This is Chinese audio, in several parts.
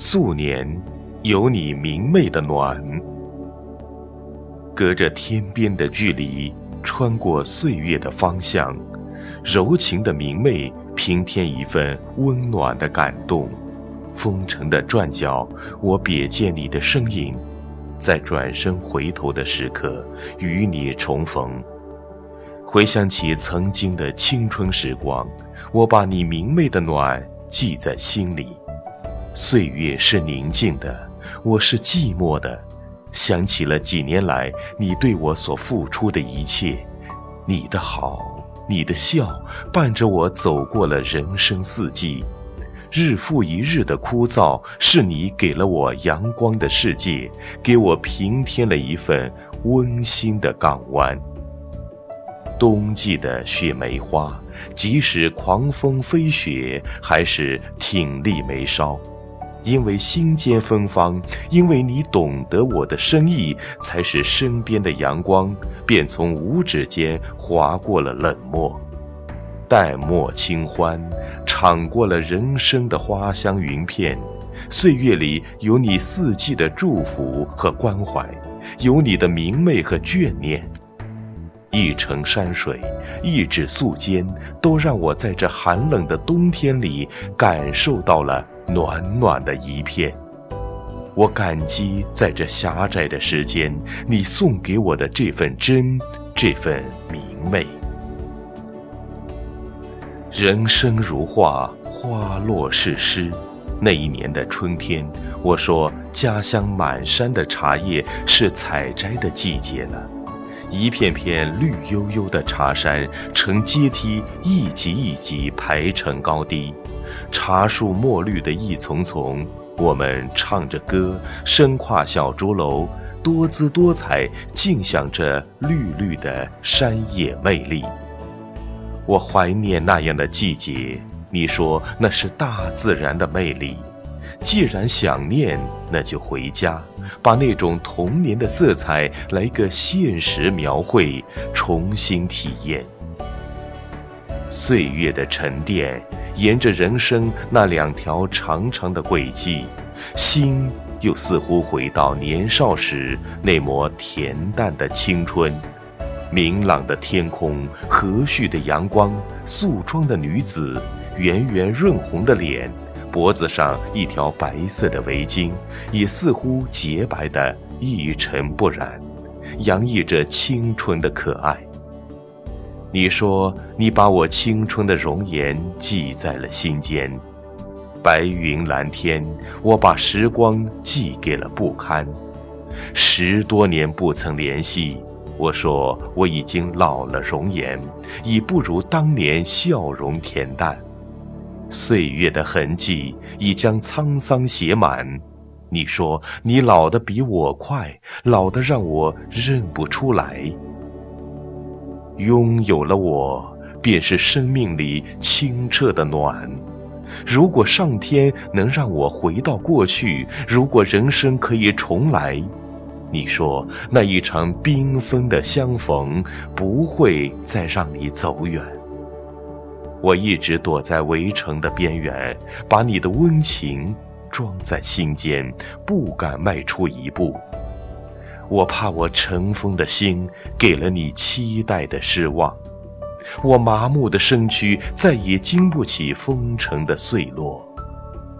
素年，有你明媚的暖。隔着天边的距离，穿过岁月的方向，柔情的明媚平添一份温暖的感动。风城的转角，我瞥见你的身影，在转身回头的时刻，与你重逢。回想起曾经的青春时光，我把你明媚的暖记在心里。岁月是宁静的，我是寂寞的。想起了几年来你对我所付出的一切，你的好，你的笑，伴着我走过了人生四季。日复一日的枯燥，是你给了我阳光的世界，给我平添了一份温馨的港湾。冬季的雪梅花，即使狂风飞雪，还是挺立眉梢。因为心间芬芳，因为你懂得我的深意，才使身边的阳光便从五指间划过了冷漠，淡漠清欢，敞过了人生的花香云片。岁月里有你四季的祝福和关怀，有你的明媚和眷念。一程山水，一指素笺，都让我在这寒冷的冬天里感受到了暖暖的一片。我感激在这狭窄的时间，你送给我的这份真，这份明媚。人生如画，花落是诗。那一年的春天，我说家乡满山的茶叶是采摘的季节了。一片片绿油油的茶山，呈阶梯，一级一级排成高低。茶树墨绿的一丛丛，我们唱着歌，身跨小竹楼，多姿多彩，尽享着绿绿的山野魅力。我怀念那样的季节，你说那是大自然的魅力。既然想念，那就回家。把那种童年的色彩来个现实描绘，重新体验。岁月的沉淀，沿着人生那两条长长的轨迹，心又似乎回到年少时那抹恬淡的青春。明朗的天空，和煦的阳光，素妆的女子，圆圆润红的脸。脖子上一条白色的围巾，也似乎洁白的一尘不染，洋溢着青春的可爱。你说你把我青春的容颜记在了心间，白云蓝天，我把时光寄给了不堪。十多年不曾联系，我说我已经老了容颜，已不如当年笑容恬淡。岁月的痕迹已将沧桑写满，你说你老得比我快，老得让我认不出来。拥有了我，便是生命里清澈的暖。如果上天能让我回到过去，如果人生可以重来，你说那一场缤纷的相逢，不会再让你走远。我一直躲在围城的边缘，把你的温情装在心间，不敢迈出一步。我怕我尘封的心给了你期待的失望，我麻木的身躯再也经不起风尘的碎落。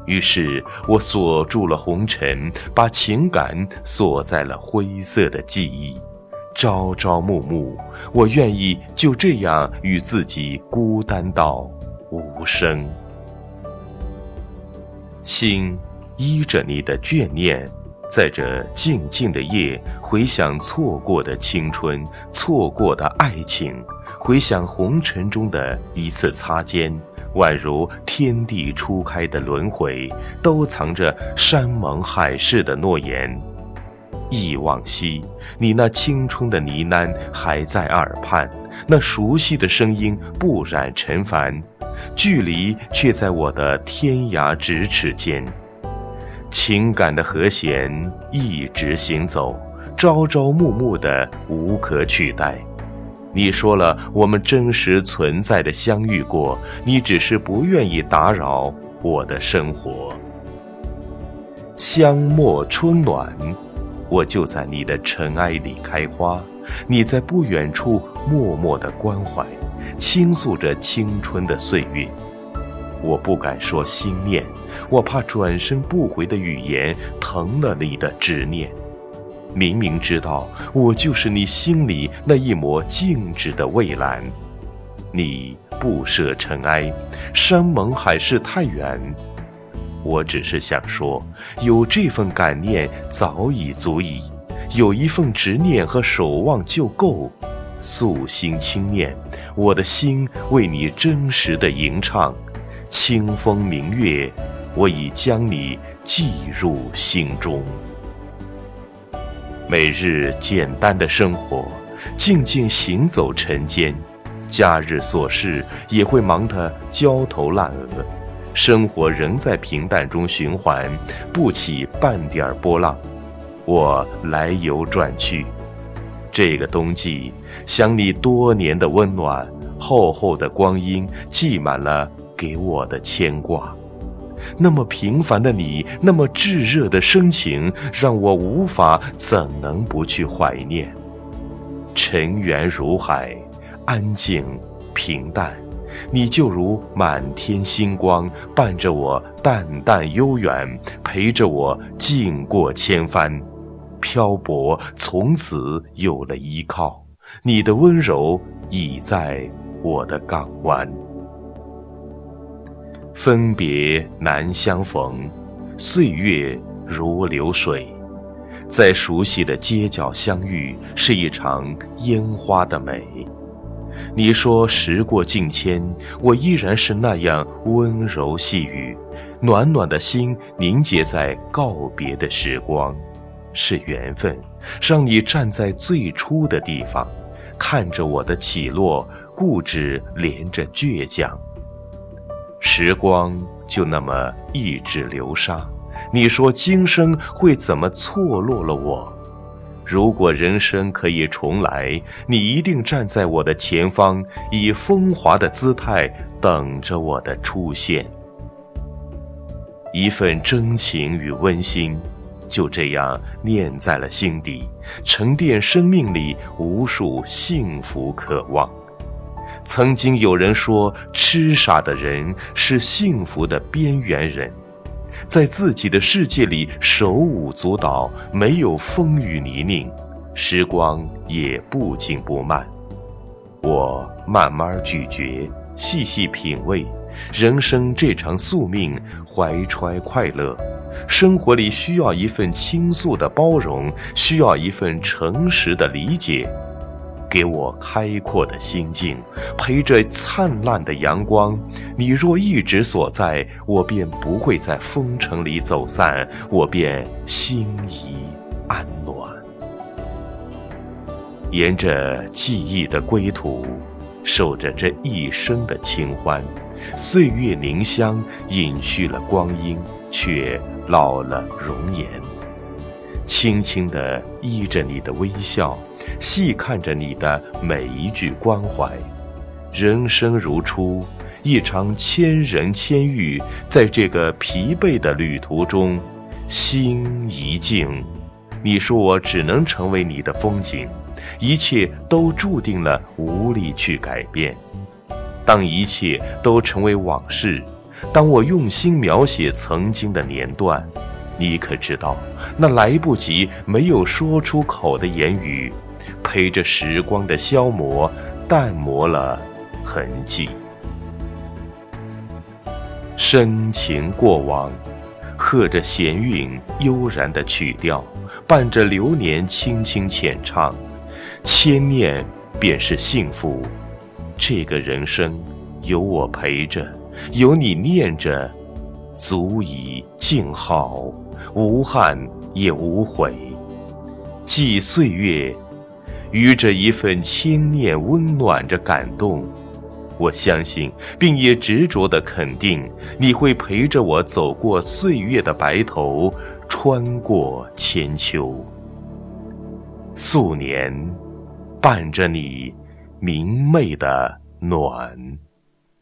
于是我锁住了红尘，把情感锁在了灰色的记忆。朝朝暮暮，我愿意就这样与自己孤单到无声。心依着你的眷念，在这静静的夜，回想错过的青春，错过的爱情，回想红尘中的一次擦肩，宛如天地初开的轮回，都藏着山盟海誓的诺言。忆往昔，你那青春的呢喃还在耳畔，那熟悉的声音不染尘凡，距离却在我的天涯咫尺间。情感的和弦一直行走，朝朝暮暮的无可取代。你说了，我们真实存在的相遇过，你只是不愿意打扰我的生活。香陌春暖，我就在你的尘埃里开花，你在不远处默默的关怀，倾诉着青春的岁月。我不敢说心念，我怕转身不回的语言疼了你的执念。明明知道我就是你心里那一抹静止的蔚蓝，你不舍尘埃，山盟海誓太远。我只是想说，有这份感念早已足矣，有一份执念和守望就够。素心轻念，我的心为你真实的吟唱。清风明月，我已将你记入心中。每日简单的生活，静静行走尘间，假日琐事也会忙得焦头烂额，生活仍在平淡中循环，不起半点波浪。我来游转去，这个冬季，想你多年的温暖，厚厚的光阴记满了。给我的牵挂，那么平凡的你，那么炙热的深情，让我无法怎能不去怀念？尘缘如海，安静平淡，你就如满天星光，伴着我淡淡悠远，陪着我静过千帆，漂泊从此有了依靠，你的温柔已在我的港湾。分别难相逢，岁月如流水，在熟悉的街角相遇，是一场烟花的美。你说时过境迁，我依然是那样温柔细语，暖暖的心凝结在告别的时光，是缘分，让你站在最初的地方，看着我的起落，固执连着倔强。时光就那么一直流沙，你说今生会怎么错落了我？如果人生可以重来，你一定站在我的前方，以风华的姿态等着我的出现。一份真情与温馨，就这样念在了心底，沉淀生命里无数幸福渴望。曾经有人说，痴傻的人是幸福的边缘人，在自己的世界里手舞足蹈，没有风雨泥泞，时光也不紧不慢。我慢慢咀嚼，细细品味，人生这场宿命，怀揣快乐。生活里需要一份倾诉的包容，需要一份诚实的理解。给我开阔的心境，陪着灿烂的阳光。你若一直所在，我便不会在风尘里走散，我便心怡安暖。沿着记忆的归途，守着这一生的清欢。岁月凝香，隐去了光阴，却老了容颜。轻轻地依着你的微笑。细看着你的每一句关怀，人生如初，一场千人千遇，在这个疲惫的旅途中，心一静，你说我只能成为你的风景，一切都注定了无力去改变。当一切都成为往事，当我用心描写曾经的年段，你可知道，那来不及、没有说出口的言语。陪着时光的消磨，淡磨了痕迹。深情过往，和着弦韵悠然的曲调，伴着流年轻轻浅唱。千念便是幸福，这个人生有我陪着，有你念着，足以静好，无憾也无悔。记岁月。于这一份牵念，温暖着感动，我相信，并也执着的肯定，你会陪着我走过岁月的白头，穿过千秋。素年，伴着你明媚的暖。